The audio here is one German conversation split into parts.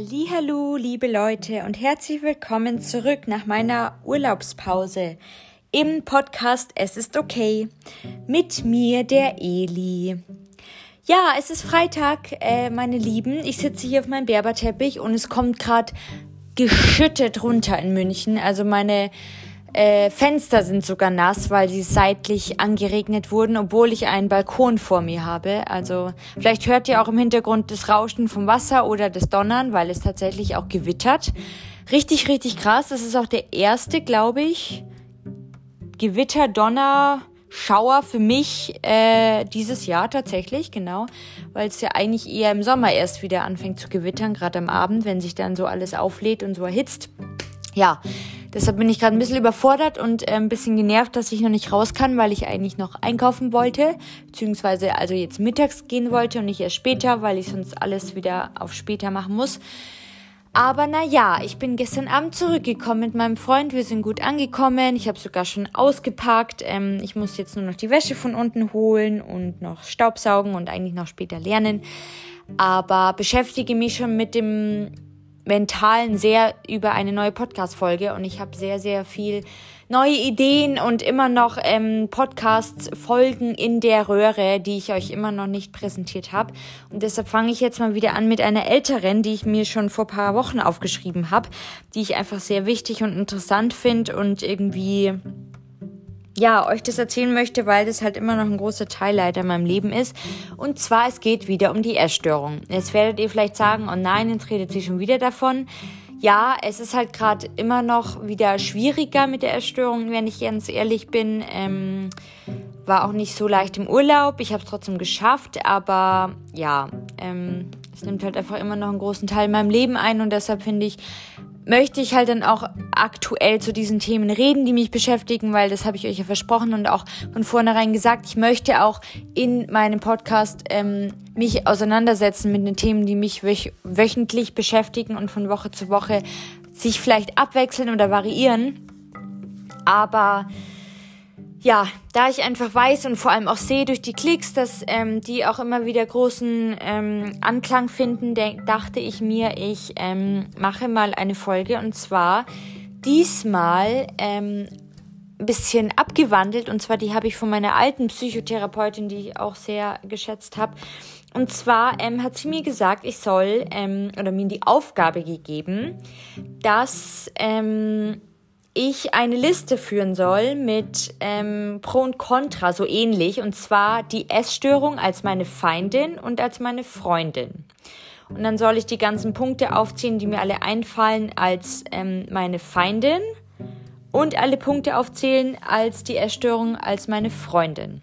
Hallo, liebe Leute und herzlich willkommen zurück nach meiner Urlaubspause im Podcast Es ist okay mit mir der Eli. Ja, es ist Freitag, äh, meine Lieben. Ich sitze hier auf meinem Berberteppich und es kommt gerade geschüttet runter in München. Also meine äh, Fenster sind sogar nass, weil sie seitlich angeregnet wurden, obwohl ich einen Balkon vor mir habe. Also vielleicht hört ihr auch im Hintergrund das Rauschen vom Wasser oder das Donnern, weil es tatsächlich auch gewittert. Richtig, richtig krass. Das ist auch der erste, glaube ich, Gewitter, Donner, Schauer für mich äh, dieses Jahr tatsächlich, genau, weil es ja eigentlich eher im Sommer erst wieder anfängt zu gewittern, gerade am Abend, wenn sich dann so alles auflädt und so erhitzt. Ja, Deshalb bin ich gerade ein bisschen überfordert und äh, ein bisschen genervt, dass ich noch nicht raus kann, weil ich eigentlich noch einkaufen wollte, beziehungsweise also jetzt mittags gehen wollte und nicht erst später, weil ich sonst alles wieder auf später machen muss. Aber na ja, ich bin gestern Abend zurückgekommen mit meinem Freund. Wir sind gut angekommen. Ich habe sogar schon ausgepackt. Ähm, ich muss jetzt nur noch die Wäsche von unten holen und noch Staubsaugen und eigentlich noch später lernen. Aber beschäftige mich schon mit dem Mentalen sehr über eine neue Podcast-Folge und ich habe sehr, sehr viel neue Ideen und immer noch ähm, Podcast-Folgen in der Röhre, die ich euch immer noch nicht präsentiert habe. Und deshalb fange ich jetzt mal wieder an mit einer älteren, die ich mir schon vor paar Wochen aufgeschrieben habe, die ich einfach sehr wichtig und interessant finde und irgendwie ja, euch das erzählen möchte, weil das halt immer noch ein großer Teil leider in meinem Leben ist. Und zwar, es geht wieder um die Essstörung. Jetzt werdet ihr vielleicht sagen, oh nein, jetzt redet sie schon wieder davon. Ja, es ist halt gerade immer noch wieder schwieriger mit der Essstörung, wenn ich ganz ehrlich bin. Ähm, war auch nicht so leicht im Urlaub. Ich habe es trotzdem geschafft, aber ja, ähm, es nimmt halt einfach immer noch einen großen Teil in meinem Leben ein und deshalb finde ich, möchte ich halt dann auch aktuell zu diesen Themen reden, die mich beschäftigen, weil das habe ich euch ja versprochen und auch von vornherein gesagt. Ich möchte auch in meinem Podcast ähm, mich auseinandersetzen mit den Themen, die mich wöch wöchentlich beschäftigen und von Woche zu Woche sich vielleicht abwechseln oder variieren. Aber ja, da ich einfach weiß und vor allem auch sehe durch die Klicks, dass ähm, die auch immer wieder großen ähm, Anklang finden, dachte ich mir, ich ähm, mache mal eine Folge und zwar diesmal ähm, ein bisschen abgewandelt und zwar die habe ich von meiner alten Psychotherapeutin, die ich auch sehr geschätzt habe. Und zwar ähm, hat sie mir gesagt, ich soll ähm, oder mir die Aufgabe gegeben, dass ähm, ich eine Liste führen soll mit ähm, Pro und Contra, so ähnlich, und zwar die Essstörung als meine Feindin und als meine Freundin. Und dann soll ich die ganzen Punkte aufzählen, die mir alle einfallen, als ähm, meine Feindin und alle Punkte aufzählen als die Essstörung als meine Freundin.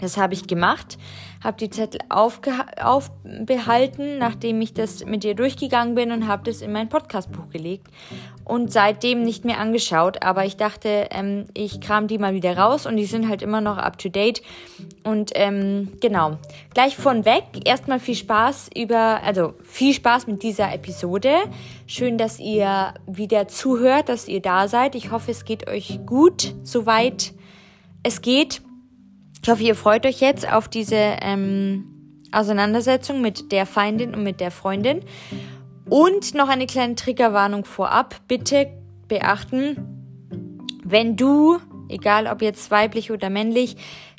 Das habe ich gemacht, habe die Zettel aufbehalten, nachdem ich das mit dir durchgegangen bin und habe das in mein Podcastbuch gelegt und seitdem nicht mehr angeschaut. Aber ich dachte, ähm, ich kram die mal wieder raus und die sind halt immer noch up to date. Und ähm, genau, gleich von weg. Erstmal viel Spaß über, also viel Spaß mit dieser Episode. Schön, dass ihr wieder zuhört, dass ihr da seid. Ich hoffe, es geht euch gut, soweit es geht. Ich hoffe, ihr freut euch jetzt auf diese ähm, Auseinandersetzung mit der Feindin und mit der Freundin. Und noch eine kleine Triggerwarnung vorab. Bitte beachten, wenn du, egal ob jetzt weiblich oder männlich,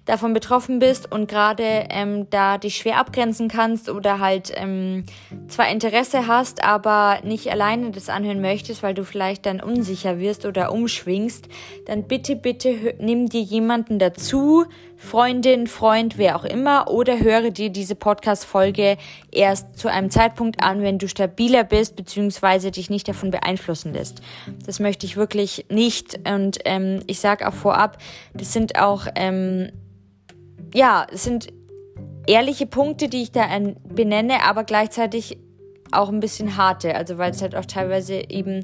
davon betroffen bist und gerade ähm, da dich schwer abgrenzen kannst oder halt ähm, zwar Interesse hast, aber nicht alleine das anhören möchtest, weil du vielleicht dann unsicher wirst oder umschwingst, dann bitte, bitte nimm dir jemanden dazu, Freundin, Freund, wer auch immer, oder höre dir diese Podcast-Folge erst zu einem Zeitpunkt an, wenn du stabiler bist, beziehungsweise dich nicht davon beeinflussen lässt. Das möchte ich wirklich nicht. Und ähm, ich sage auch vorab, das sind auch ähm, ja, es sind ehrliche Punkte, die ich da benenne, aber gleichzeitig auch ein bisschen harte, also weil es halt auch teilweise eben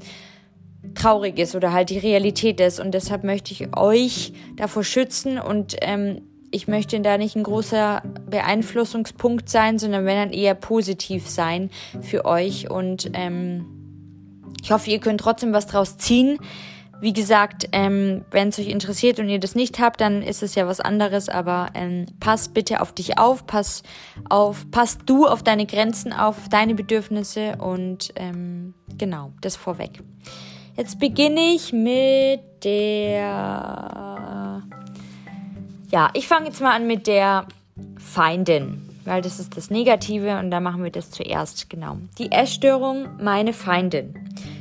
traurig ist oder halt die Realität ist. Und deshalb möchte ich euch davor schützen. Und ähm, ich möchte da nicht ein großer Beeinflussungspunkt sein, sondern wenn dann eher positiv sein für euch. Und ähm, ich hoffe, ihr könnt trotzdem was draus ziehen. Wie gesagt, ähm, wenn es euch interessiert und ihr das nicht habt, dann ist es ja was anderes, aber ähm, pass bitte auf dich auf, pass auf, pass du auf deine Grenzen auf, deine Bedürfnisse. Und ähm, genau, das vorweg. Jetzt beginne ich mit der, ja, ich fange jetzt mal an mit der Feindin, weil das ist das Negative und da machen wir das zuerst, genau. Die Essstörung, meine Feindin.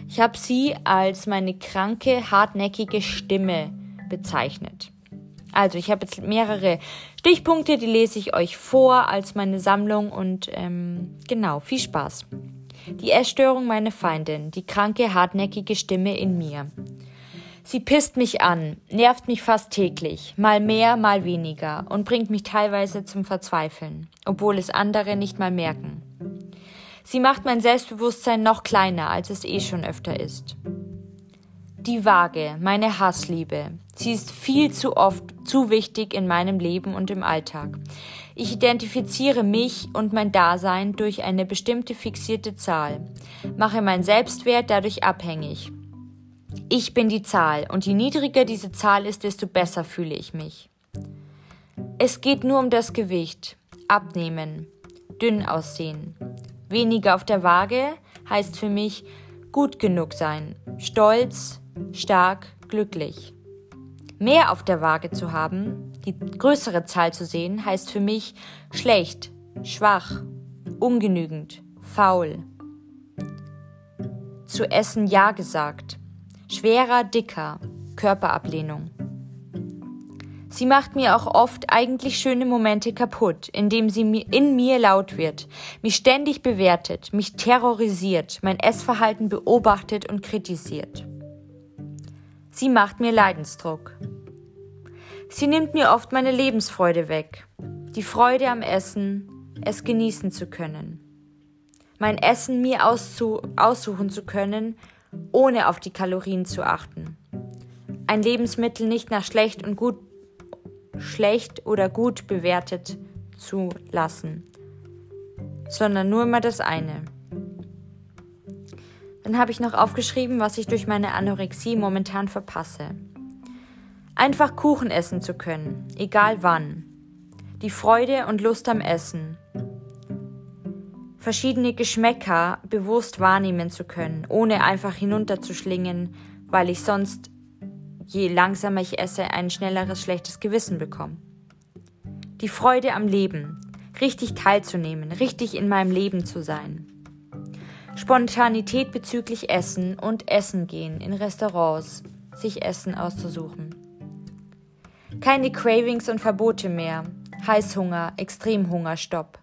Ich habe sie als meine kranke, hartnäckige Stimme bezeichnet. Also ich habe jetzt mehrere Stichpunkte, die lese ich euch vor als meine Sammlung und ähm, genau, viel Spaß. Die Essstörung meine Feindin, die kranke, hartnäckige Stimme in mir. Sie pisst mich an, nervt mich fast täglich, mal mehr, mal weniger und bringt mich teilweise zum Verzweifeln, obwohl es andere nicht mal merken. Sie macht mein Selbstbewusstsein noch kleiner, als es eh schon öfter ist. Die Waage, meine Hassliebe. Sie ist viel zu oft zu wichtig in meinem Leben und im Alltag. Ich identifiziere mich und mein Dasein durch eine bestimmte fixierte Zahl, mache mein Selbstwert dadurch abhängig. Ich bin die Zahl und je niedriger diese Zahl ist, desto besser fühle ich mich. Es geht nur um das Gewicht, abnehmen, dünn aussehen, Weniger auf der Waage heißt für mich gut genug sein, stolz, stark, glücklich. Mehr auf der Waage zu haben, die größere Zahl zu sehen, heißt für mich schlecht, schwach, ungenügend, faul. Zu essen Ja gesagt, schwerer, dicker, Körperablehnung. Sie macht mir auch oft eigentlich schöne Momente kaputt, indem sie in mir laut wird, mich ständig bewertet, mich terrorisiert, mein Essverhalten beobachtet und kritisiert. Sie macht mir Leidensdruck. Sie nimmt mir oft meine Lebensfreude weg, die Freude am Essen, es genießen zu können. Mein Essen mir auszu aussuchen zu können, ohne auf die Kalorien zu achten. Ein Lebensmittel nicht nach schlecht und gut schlecht oder gut bewertet zu lassen, sondern nur immer das eine. Dann habe ich noch aufgeschrieben, was ich durch meine Anorexie momentan verpasse. Einfach Kuchen essen zu können, egal wann. Die Freude und Lust am Essen. Verschiedene Geschmäcker bewusst wahrnehmen zu können, ohne einfach hinunterzuschlingen, weil ich sonst je langsamer ich esse, ein schnelleres schlechtes Gewissen bekomme. Die Freude am Leben, richtig teilzunehmen, richtig in meinem Leben zu sein. Spontanität bezüglich Essen und Essen gehen in Restaurants, sich Essen auszusuchen. Keine Cravings und Verbote mehr, Heißhunger, Extremhunger, Stopp.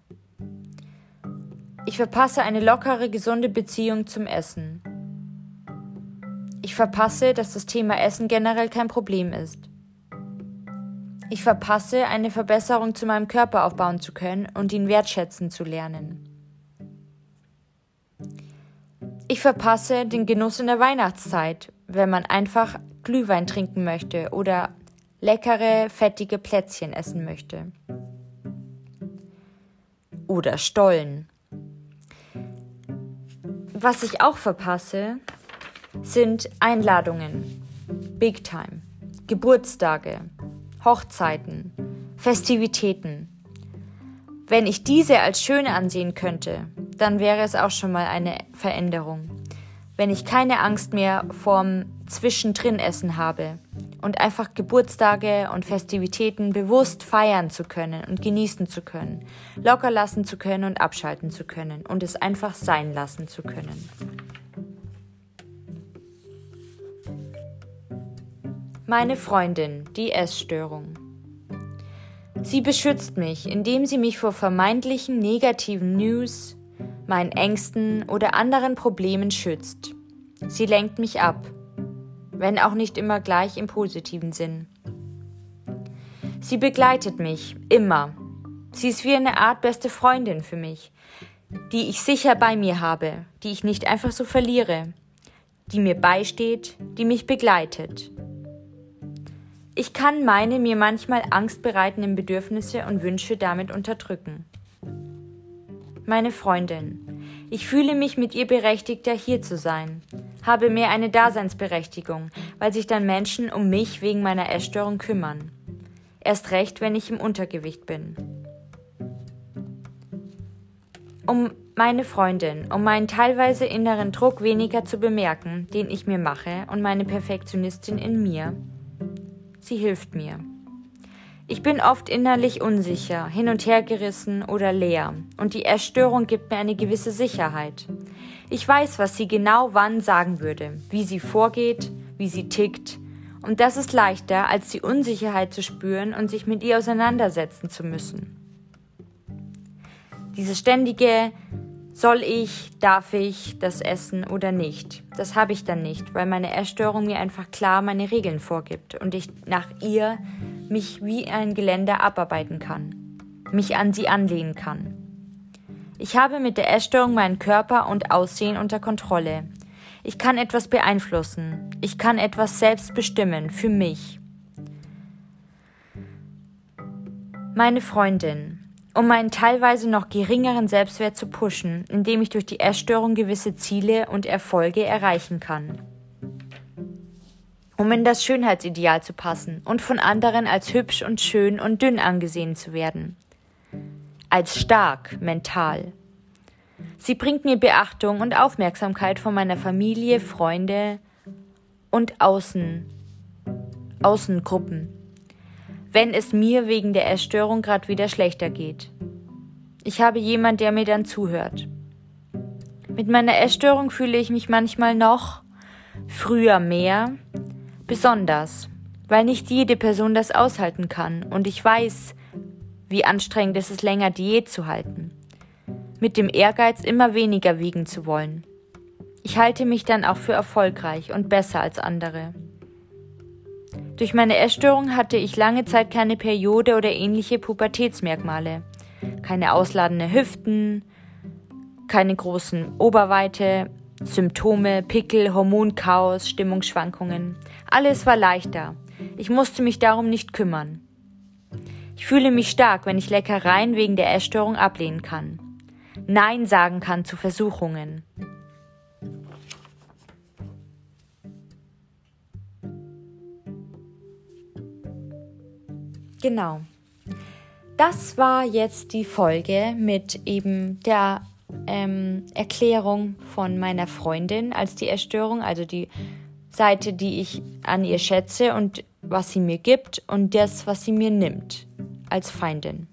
Ich verpasse eine lockere, gesunde Beziehung zum Essen. Ich verpasse, dass das Thema Essen generell kein Problem ist. Ich verpasse, eine Verbesserung zu meinem Körper aufbauen zu können und ihn wertschätzen zu lernen. Ich verpasse den Genuss in der Weihnachtszeit, wenn man einfach Glühwein trinken möchte oder leckere, fettige Plätzchen essen möchte. Oder Stollen. Was ich auch verpasse, sind Einladungen, Big Time, Geburtstage, Hochzeiten, Festivitäten. Wenn ich diese als schön ansehen könnte, dann wäre es auch schon mal eine Veränderung. Wenn ich keine Angst mehr vorm Zwischendrin-Essen habe und einfach Geburtstage und Festivitäten bewusst feiern zu können und genießen zu können, locker lassen zu können und abschalten zu können und es einfach sein lassen zu können. Meine Freundin, die Essstörung. Sie beschützt mich, indem sie mich vor vermeintlichen negativen News, meinen Ängsten oder anderen Problemen schützt. Sie lenkt mich ab, wenn auch nicht immer gleich im positiven Sinn. Sie begleitet mich immer. Sie ist wie eine Art beste Freundin für mich, die ich sicher bei mir habe, die ich nicht einfach so verliere, die mir beisteht, die mich begleitet. Ich kann meine mir manchmal angstbereitenden Bedürfnisse und Wünsche damit unterdrücken. Meine Freundin. Ich fühle mich mit ihr berechtigter, hier zu sein, habe mehr eine Daseinsberechtigung, weil sich dann Menschen um mich wegen meiner Essstörung kümmern. Erst recht, wenn ich im Untergewicht bin. Um meine Freundin, um meinen teilweise inneren Druck weniger zu bemerken, den ich mir mache, und meine Perfektionistin in mir. Sie hilft mir. Ich bin oft innerlich unsicher, hin und her gerissen oder leer, und die Essstörung gibt mir eine gewisse Sicherheit. Ich weiß, was sie genau wann sagen würde, wie sie vorgeht, wie sie tickt, und das ist leichter, als die Unsicherheit zu spüren und sich mit ihr auseinandersetzen zu müssen. Diese ständige soll ich, darf ich das essen oder nicht? Das habe ich dann nicht, weil meine Essstörung mir einfach klar meine Regeln vorgibt und ich nach ihr mich wie ein Geländer abarbeiten kann, mich an sie anlehnen kann. Ich habe mit der Essstörung meinen Körper und Aussehen unter Kontrolle. Ich kann etwas beeinflussen. Ich kann etwas selbst bestimmen für mich. Meine Freundin. Um meinen teilweise noch geringeren Selbstwert zu pushen, indem ich durch die Essstörung gewisse Ziele und Erfolge erreichen kann um in das Schönheitsideal zu passen und von anderen als hübsch und schön und dünn angesehen zu werden. Als stark mental. Sie bringt mir Beachtung und Aufmerksamkeit von meiner Familie, Freunde und Außen, Außengruppen, wenn es mir wegen der Essstörung gerade wieder schlechter geht. Ich habe jemand, der mir dann zuhört. Mit meiner Essstörung fühle ich mich manchmal noch, früher mehr, besonders, weil nicht jede Person das aushalten kann und ich weiß, wie anstrengend es ist, länger Diät zu halten. Mit dem Ehrgeiz, immer weniger wiegen zu wollen. Ich halte mich dann auch für erfolgreich und besser als andere. Durch meine Essstörung hatte ich lange Zeit keine Periode oder ähnliche Pubertätsmerkmale. Keine ausladende Hüften, keine großen Oberweite, Symptome, Pickel, Hormonchaos, Stimmungsschwankungen. Alles war leichter. Ich musste mich darum nicht kümmern. Ich fühle mich stark, wenn ich Leckereien wegen der Essstörung ablehnen kann. Nein sagen kann zu Versuchungen. Genau. Das war jetzt die Folge mit eben der ähm, Erklärung von meiner Freundin als die Erstörung, also die Seite, die ich an ihr schätze und was sie mir gibt und das, was sie mir nimmt als Feindin.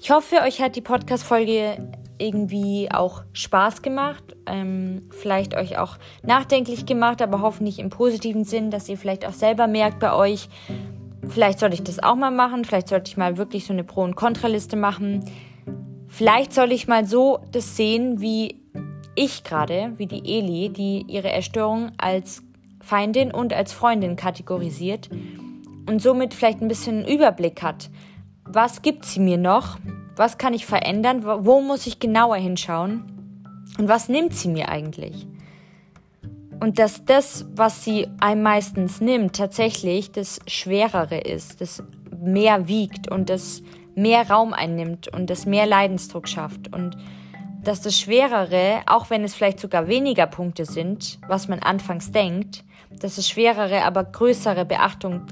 Ich hoffe, euch hat die Podcast-Folge irgendwie auch Spaß gemacht, ähm, vielleicht euch auch nachdenklich gemacht, aber hoffentlich im positiven Sinn, dass ihr vielleicht auch selber merkt bei euch, vielleicht sollte ich das auch mal machen, vielleicht sollte ich mal wirklich so eine Pro- und Kontraliste machen. Vielleicht soll ich mal so das sehen, wie ich gerade, wie die Eli, die ihre Erstörung als Feindin und als Freundin kategorisiert und somit vielleicht ein bisschen einen Überblick hat. Was gibt sie mir noch? Was kann ich verändern? Wo muss ich genauer hinschauen? Und was nimmt sie mir eigentlich? Und dass das, was sie einem meistens nimmt, tatsächlich das Schwerere ist, das mehr wiegt und das mehr Raum einnimmt und das mehr Leidensdruck schafft und dass das Schwerere, auch wenn es vielleicht sogar weniger Punkte sind, was man anfangs denkt, dass das Schwerere aber größere Beachtung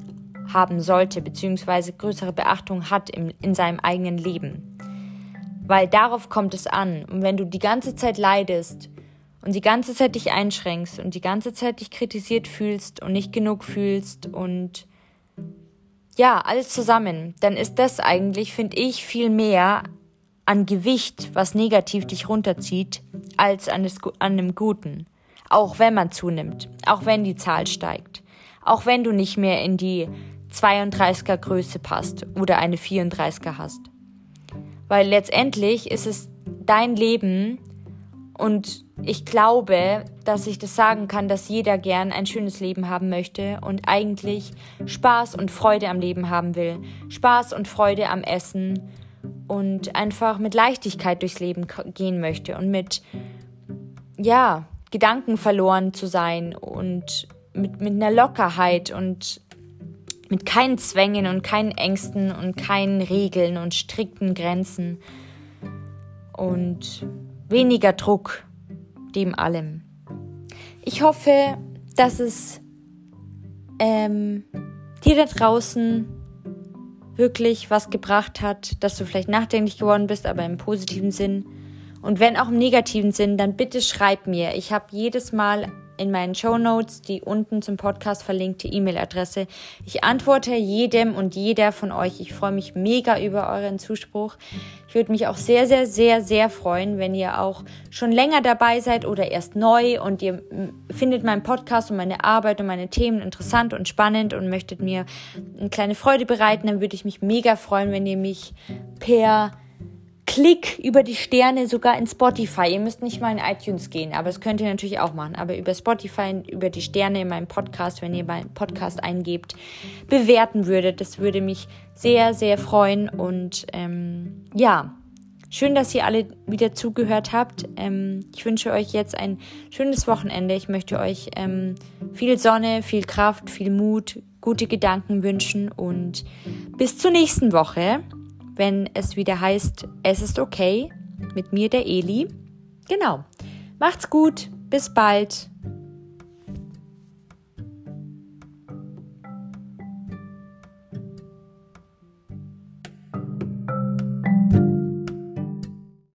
haben sollte, beziehungsweise größere Beachtung hat im, in seinem eigenen Leben. Weil darauf kommt es an. Und wenn du die ganze Zeit leidest und die ganze Zeit dich einschränkst und die ganze Zeit dich kritisiert fühlst und nicht genug fühlst und ja, alles zusammen, dann ist das eigentlich, finde ich, viel mehr an Gewicht, was negativ dich runterzieht, als an, des, an einem Guten. Auch wenn man zunimmt, auch wenn die Zahl steigt, auch wenn du nicht mehr in die 32er Größe passt oder eine 34er hast. Weil letztendlich ist es dein Leben und ich glaube, dass ich das sagen kann, dass jeder gern ein schönes Leben haben möchte und eigentlich Spaß und Freude am Leben haben will. Spaß und Freude am Essen und einfach mit Leichtigkeit durchs Leben gehen möchte und mit, ja, Gedanken verloren zu sein und mit, mit einer Lockerheit und mit keinen Zwängen und keinen Ängsten und keinen Regeln und strikten Grenzen und weniger Druck, dem allem. ich hoffe, dass es ähm, dir da draußen wirklich was gebracht hat, dass du vielleicht nachdenklich geworden bist, aber im positiven Sinn. Und wenn auch im negativen Sinn, dann bitte schreib mir. Ich habe jedes Mal in meinen Show Notes die unten zum Podcast verlinkte E-Mail-Adresse. Ich antworte jedem und jeder von euch. Ich freue mich mega über euren Zuspruch. Ich würde mich auch sehr, sehr, sehr, sehr freuen, wenn ihr auch schon länger dabei seid oder erst neu und ihr findet meinen Podcast und meine Arbeit und meine Themen interessant und spannend und möchtet mir eine kleine Freude bereiten, dann würde ich mich mega freuen, wenn ihr mich per Klick über die Sterne sogar in Spotify. Ihr müsst nicht mal in iTunes gehen, aber das könnt ihr natürlich auch machen. Aber über Spotify, über die Sterne in meinem Podcast, wenn ihr meinen Podcast eingebt, bewerten würdet. Das würde mich sehr, sehr freuen. Und ähm, ja, schön, dass ihr alle wieder zugehört habt. Ähm, ich wünsche euch jetzt ein schönes Wochenende. Ich möchte euch ähm, viel Sonne, viel Kraft, viel Mut, gute Gedanken wünschen und bis zur nächsten Woche wenn es wieder heißt, es ist okay mit mir, der Eli. Genau. Macht's gut. Bis bald.